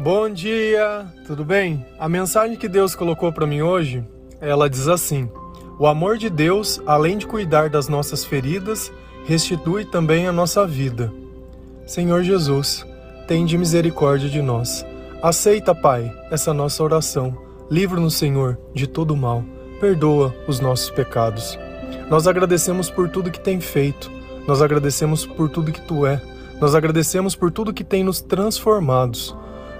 Bom dia, tudo bem? A mensagem que Deus colocou para mim hoje, ela diz assim: O amor de Deus, além de cuidar das nossas feridas, restitui também a nossa vida. Senhor Jesus, tende misericórdia de nós. Aceita, Pai, essa nossa oração. Livra-nos, Senhor, de todo mal. Perdoa os nossos pecados. Nós agradecemos por tudo que tem feito. Nós agradecemos por tudo que tu é. Nós agradecemos por tudo que tem nos transformados.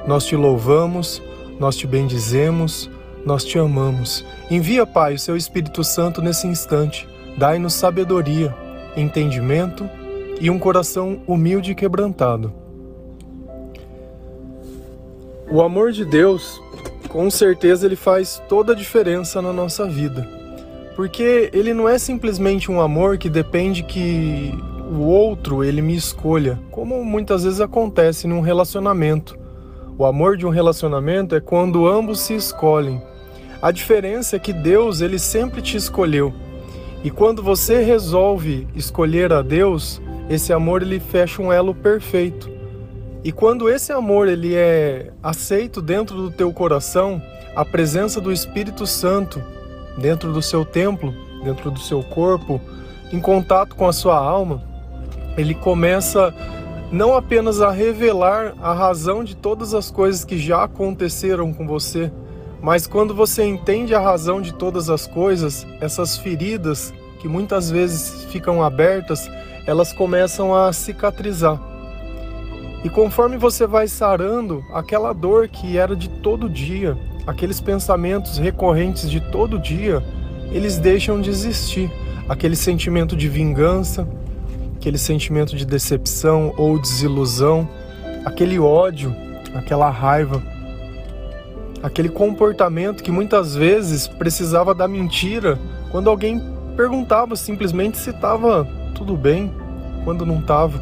Nós te louvamos, nós te bendizemos, nós te amamos. Envia, Pai, o seu Espírito Santo nesse instante. Dai-nos sabedoria, entendimento e um coração humilde e quebrantado. O amor de Deus, com certeza, ele faz toda a diferença na nossa vida. Porque ele não é simplesmente um amor que depende que o outro ele me escolha, como muitas vezes acontece num relacionamento. O amor de um relacionamento é quando ambos se escolhem. A diferença é que Deus ele sempre te escolheu. E quando você resolve escolher a Deus, esse amor ele fecha um elo perfeito. E quando esse amor ele é aceito dentro do teu coração, a presença do Espírito Santo dentro do seu templo, dentro do seu corpo, em contato com a sua alma, ele começa não apenas a revelar a razão de todas as coisas que já aconteceram com você, mas quando você entende a razão de todas as coisas, essas feridas que muitas vezes ficam abertas, elas começam a cicatrizar. E conforme você vai sarando, aquela dor que era de todo dia, aqueles pensamentos recorrentes de todo dia, eles deixam de existir. Aquele sentimento de vingança, aquele sentimento de decepção ou desilusão, aquele ódio, aquela raiva, aquele comportamento que muitas vezes precisava da mentira quando alguém perguntava simplesmente se estava tudo bem, quando não estava.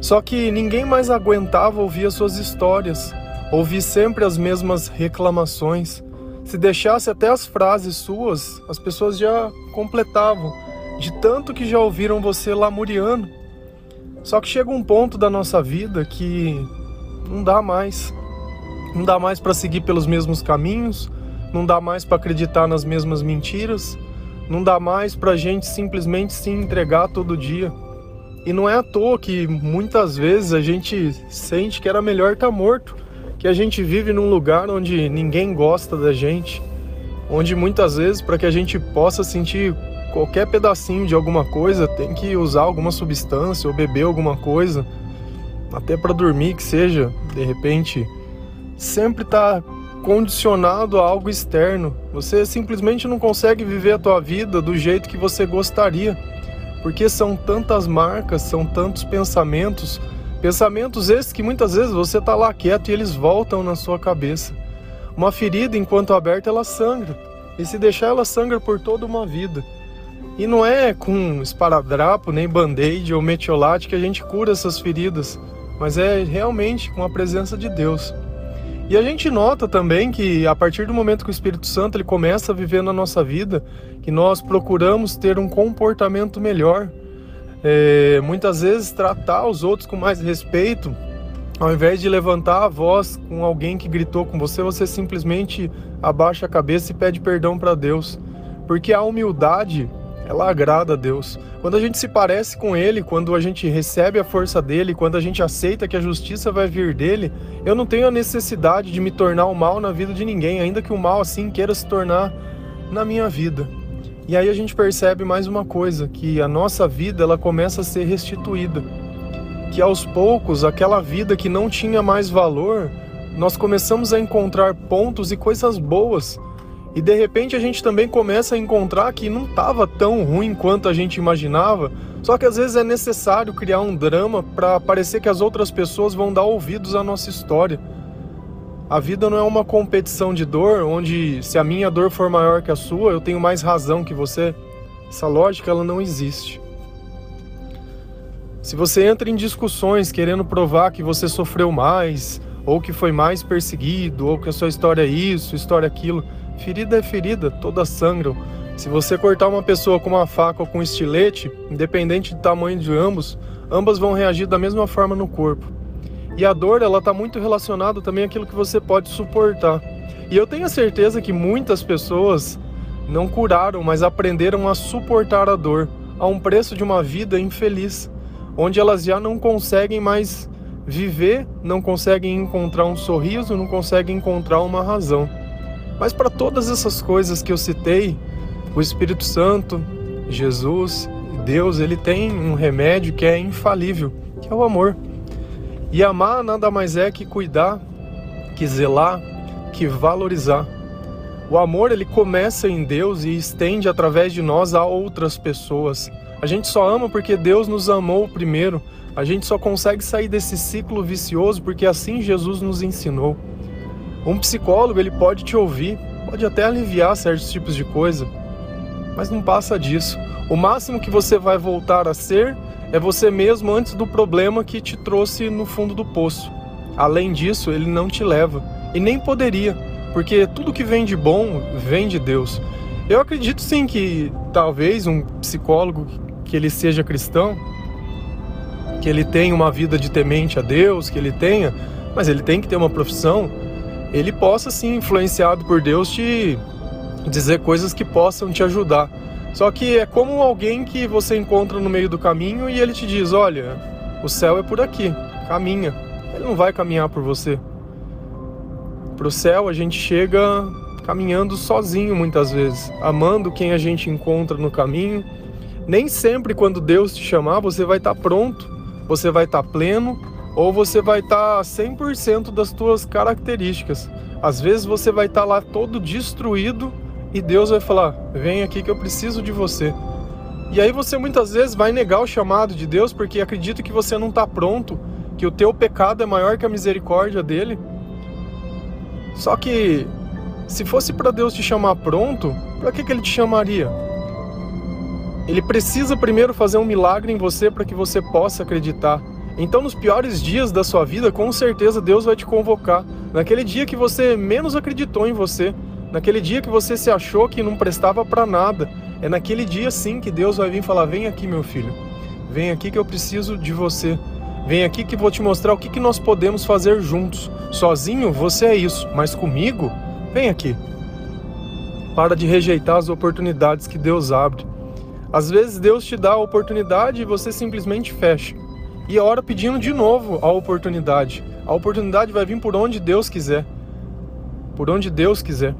Só que ninguém mais aguentava ouvir as suas histórias, Ouvi sempre as mesmas reclamações. Se deixasse até as frases suas, as pessoas já completavam, de tanto que já ouviram você lamuriando. Só que chega um ponto da nossa vida que não dá mais. Não dá mais para seguir pelos mesmos caminhos, não dá mais para acreditar nas mesmas mentiras, não dá mais para a gente simplesmente se entregar todo dia. E não é à toa que muitas vezes a gente sente que era melhor estar tá morto que a gente vive num lugar onde ninguém gosta da gente, onde muitas vezes para que a gente possa sentir qualquer pedacinho de alguma coisa, tem que usar alguma substância ou beber alguma coisa, até para dormir que seja, de repente, sempre está condicionado a algo externo. Você simplesmente não consegue viver a tua vida do jeito que você gostaria, porque são tantas marcas, são tantos pensamentos Pensamentos esses que muitas vezes você está lá quieto e eles voltam na sua cabeça. Uma ferida, enquanto aberta, ela sangra. E se deixar, ela sangra por toda uma vida. E não é com esparadrapo, nem band-aid ou metiolate que a gente cura essas feridas, mas é realmente com a presença de Deus. E a gente nota também que a partir do momento que o Espírito Santo ele começa a viver na nossa vida, que nós procuramos ter um comportamento melhor, é, muitas vezes tratar os outros com mais respeito, ao invés de levantar a voz com alguém que gritou com você, você simplesmente abaixa a cabeça e pede perdão para Deus. Porque a humildade, ela agrada a Deus. Quando a gente se parece com Ele, quando a gente recebe a força dele, quando a gente aceita que a justiça vai vir dele, eu não tenho a necessidade de me tornar o mal na vida de ninguém, ainda que o mal assim queira se tornar na minha vida. E aí a gente percebe mais uma coisa, que a nossa vida ela começa a ser restituída. Que aos poucos, aquela vida que não tinha mais valor, nós começamos a encontrar pontos e coisas boas. E de repente a gente também começa a encontrar que não estava tão ruim quanto a gente imaginava. Só que às vezes é necessário criar um drama para parecer que as outras pessoas vão dar ouvidos à nossa história a vida não é uma competição de dor onde se a minha dor for maior que a sua, eu tenho mais razão que você. Essa lógica ela não existe. Se você entra em discussões querendo provar que você sofreu mais, ou que foi mais perseguido, ou que a sua história é isso, história é aquilo, ferida é ferida, todas sangram. Se você cortar uma pessoa com uma faca ou com um estilete, independente do tamanho de ambos, ambas vão reagir da mesma forma no corpo. E a dor, ela está muito relacionada também àquilo que você pode suportar. E eu tenho a certeza que muitas pessoas não curaram, mas aprenderam a suportar a dor a um preço de uma vida infeliz, onde elas já não conseguem mais viver, não conseguem encontrar um sorriso, não conseguem encontrar uma razão. Mas para todas essas coisas que eu citei, o Espírito Santo, Jesus, Deus, ele tem um remédio que é infalível, que é o amor. E amar nada mais é que cuidar, que zelar, que valorizar. O amor ele começa em Deus e estende através de nós a outras pessoas. A gente só ama porque Deus nos amou primeiro. A gente só consegue sair desse ciclo vicioso porque assim Jesus nos ensinou. Um psicólogo ele pode te ouvir, pode até aliviar certos tipos de coisa, mas não passa disso. O máximo que você vai voltar a ser é você mesmo antes do problema que te trouxe no fundo do poço. Além disso, ele não te leva e nem poderia, porque tudo que vem de bom vem de Deus. Eu acredito sim que talvez um psicólogo que ele seja cristão, que ele tenha uma vida de temente a Deus, que ele tenha, mas ele tem que ter uma profissão, ele possa sim influenciado por Deus te dizer coisas que possam te ajudar. Só que é como alguém que você encontra no meio do caminho e ele te diz: Olha, o céu é por aqui, caminha. Ele não vai caminhar por você. Para o céu a gente chega caminhando sozinho muitas vezes, amando quem a gente encontra no caminho. Nem sempre quando Deus te chamar você vai estar tá pronto, você vai estar tá pleno ou você vai estar tá 100% das tuas características. Às vezes você vai estar tá lá todo destruído e Deus vai falar: "Vem aqui que eu preciso de você". E aí você muitas vezes vai negar o chamado de Deus porque acredita que você não está pronto, que o teu pecado é maior que a misericórdia dele. Só que se fosse para Deus te chamar pronto, para que, que ele te chamaria? Ele precisa primeiro fazer um milagre em você para que você possa acreditar. Então, nos piores dias da sua vida, com certeza Deus vai te convocar. Naquele dia que você menos acreditou em você, naquele dia que você se achou que não prestava para nada, é naquele dia sim que Deus vai vir falar: Vem aqui, meu filho, vem aqui que eu preciso de você. Vem aqui que vou te mostrar o que, que nós podemos fazer juntos. Sozinho você é isso, mas comigo, vem aqui. Para de rejeitar as oportunidades que Deus abre. Às vezes Deus te dá a oportunidade e você simplesmente fecha. E ora pedindo de novo a oportunidade. A oportunidade vai vir por onde Deus quiser. Por onde Deus quiser.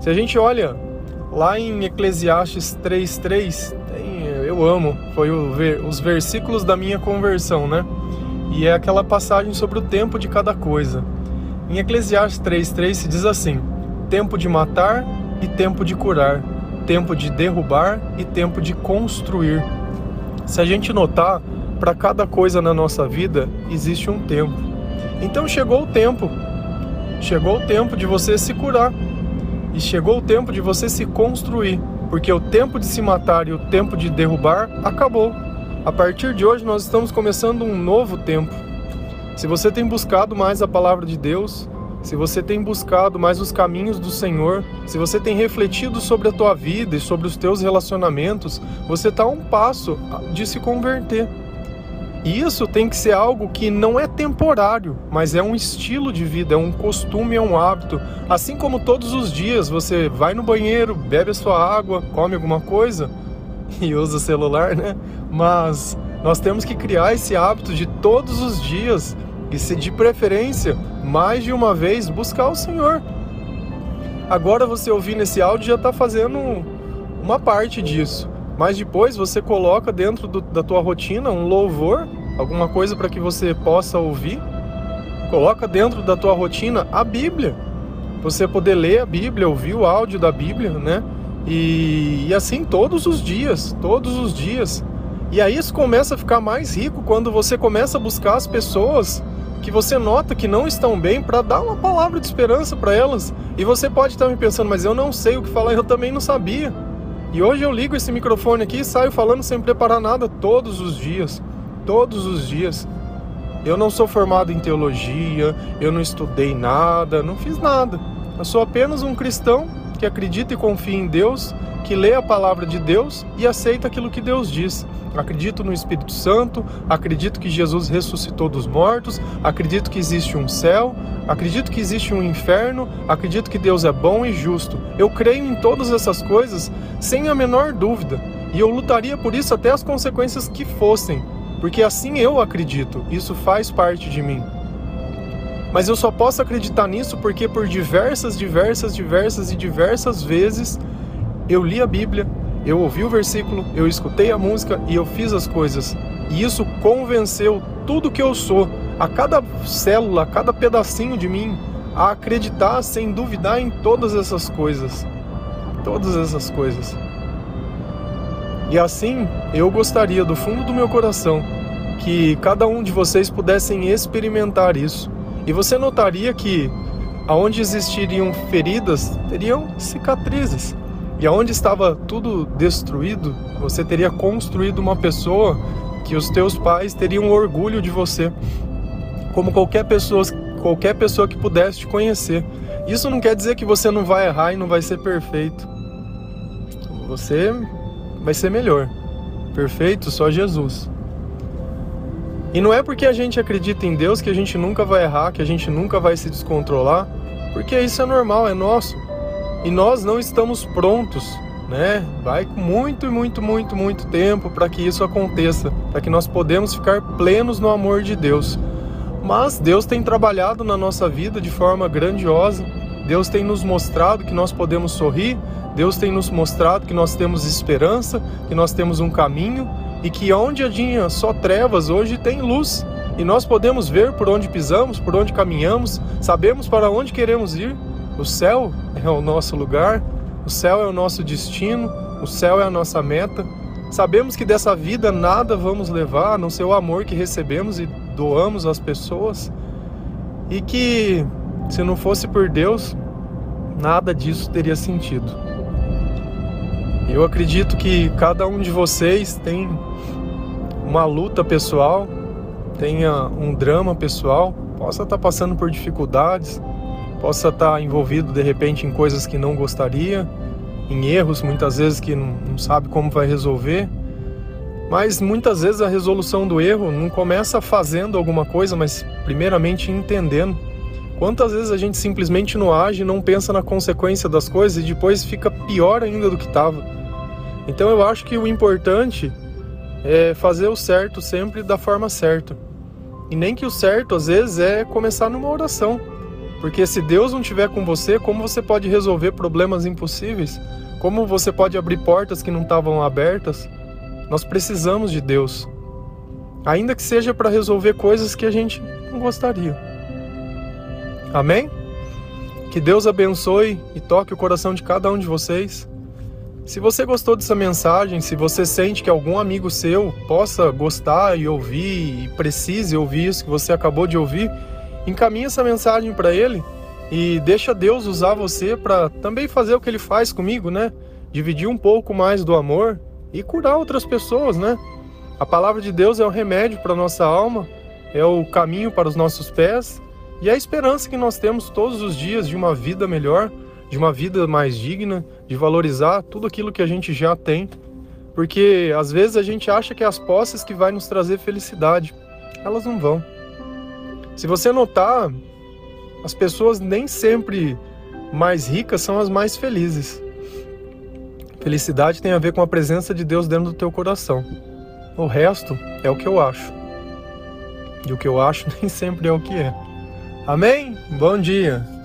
Se a gente olha lá em Eclesiastes 3:3, eu amo, foi o, os versículos da minha conversão, né? E é aquela passagem sobre o tempo de cada coisa. Em Eclesiastes 3:3 se diz assim: tempo de matar e tempo de curar, tempo de derrubar e tempo de construir. Se a gente notar, para cada coisa na nossa vida existe um tempo. Então chegou o tempo. Chegou o tempo de você se curar. E chegou o tempo de você se construir, porque o tempo de se matar e o tempo de derrubar acabou. A partir de hoje nós estamos começando um novo tempo. Se você tem buscado mais a palavra de Deus, se você tem buscado mais os caminhos do Senhor, se você tem refletido sobre a tua vida e sobre os teus relacionamentos, você está a um passo de se converter. E isso tem que ser algo que não é temporário, mas é um estilo de vida, é um costume, é um hábito. Assim como todos os dias você vai no banheiro, bebe a sua água, come alguma coisa e usa celular, né? Mas nós temos que criar esse hábito de todos os dias e se de preferência, mais de uma vez, buscar o Senhor. Agora você ouvindo esse áudio já está fazendo uma parte disso. Mas depois você coloca dentro do, da tua rotina um louvor, alguma coisa para que você possa ouvir. Coloca dentro da tua rotina a Bíblia. Você poder ler a Bíblia, ouvir o áudio da Bíblia, né? E, e assim todos os dias, todos os dias. E aí isso começa a ficar mais rico quando você começa a buscar as pessoas que você nota que não estão bem para dar uma palavra de esperança para elas. E você pode estar me pensando, mas eu não sei o que falar, eu também não sabia. E hoje eu ligo esse microfone aqui e saio falando sem preparar nada todos os dias. Todos os dias. Eu não sou formado em teologia, eu não estudei nada, não fiz nada. Eu sou apenas um cristão que acredita e confia em Deus que lê a palavra de Deus e aceita aquilo que Deus diz. Acredito no Espírito Santo, acredito que Jesus ressuscitou dos mortos, acredito que existe um céu, acredito que existe um inferno, acredito que Deus é bom e justo. Eu creio em todas essas coisas sem a menor dúvida e eu lutaria por isso até as consequências que fossem, porque assim eu acredito, isso faz parte de mim. Mas eu só posso acreditar nisso porque por diversas, diversas, diversas e diversas vezes eu li a Bíblia, eu ouvi o versículo, eu escutei a música e eu fiz as coisas. E isso convenceu tudo que eu sou, a cada célula, a cada pedacinho de mim, a acreditar sem duvidar em todas essas coisas. Todas essas coisas. E assim, eu gostaria do fundo do meu coração que cada um de vocês pudessem experimentar isso. E você notaria que aonde existiriam feridas, teriam cicatrizes. E aonde estava tudo destruído, você teria construído uma pessoa que os teus pais teriam orgulho de você, como qualquer pessoa, qualquer pessoa que pudesse te conhecer. Isso não quer dizer que você não vai errar e não vai ser perfeito. Você vai ser melhor. Perfeito só Jesus. E não é porque a gente acredita em Deus que a gente nunca vai errar, que a gente nunca vai se descontrolar, porque isso é normal, é nosso e nós não estamos prontos, né? Vai muito, muito, muito, muito tempo para que isso aconteça, para que nós podemos ficar plenos no amor de Deus. Mas Deus tem trabalhado na nossa vida de forma grandiosa. Deus tem nos mostrado que nós podemos sorrir, Deus tem nos mostrado que nós temos esperança, que nós temos um caminho e que onde tinha só trevas, hoje tem luz. E nós podemos ver por onde pisamos, por onde caminhamos, sabemos para onde queremos ir o céu é o nosso lugar, o céu é o nosso destino, o céu é a nossa meta. Sabemos que dessa vida nada vamos levar, a não ser o amor que recebemos e doamos às pessoas. E que se não fosse por Deus, nada disso teria sentido. Eu acredito que cada um de vocês tem uma luta pessoal, tenha um drama pessoal, possa estar passando por dificuldades, possa estar envolvido de repente em coisas que não gostaria, em erros muitas vezes que não, sabe como vai resolver. Mas muitas vezes a resolução do erro não começa fazendo alguma coisa, mas primeiramente entendendo. Quantas vezes a gente simplesmente não age, não pensa na consequência das coisas e depois fica pior ainda do que estava. Então eu acho que o importante é fazer o certo sempre da forma certa. E nem que o certo às vezes é começar numa oração. Porque se Deus não estiver com você, como você pode resolver problemas impossíveis? Como você pode abrir portas que não estavam abertas? Nós precisamos de Deus. Ainda que seja para resolver coisas que a gente não gostaria. Amém? Que Deus abençoe e toque o coração de cada um de vocês. Se você gostou dessa mensagem, se você sente que algum amigo seu possa gostar e ouvir e precise ouvir isso que você acabou de ouvir, encaminhe essa mensagem para ele e deixa Deus usar você para também fazer o que ele faz comigo, né? Dividir um pouco mais do amor e curar outras pessoas, né? A palavra de Deus é o remédio para nossa alma, é o caminho para os nossos pés e é a esperança que nós temos todos os dias de uma vida melhor, de uma vida mais digna, de valorizar tudo aquilo que a gente já tem. Porque às vezes a gente acha que é as posses que vai nos trazer felicidade. Elas não vão. Se você notar, as pessoas nem sempre mais ricas são as mais felizes. Felicidade tem a ver com a presença de Deus dentro do teu coração. O resto é o que eu acho. E o que eu acho nem sempre é o que é. Amém? Bom dia!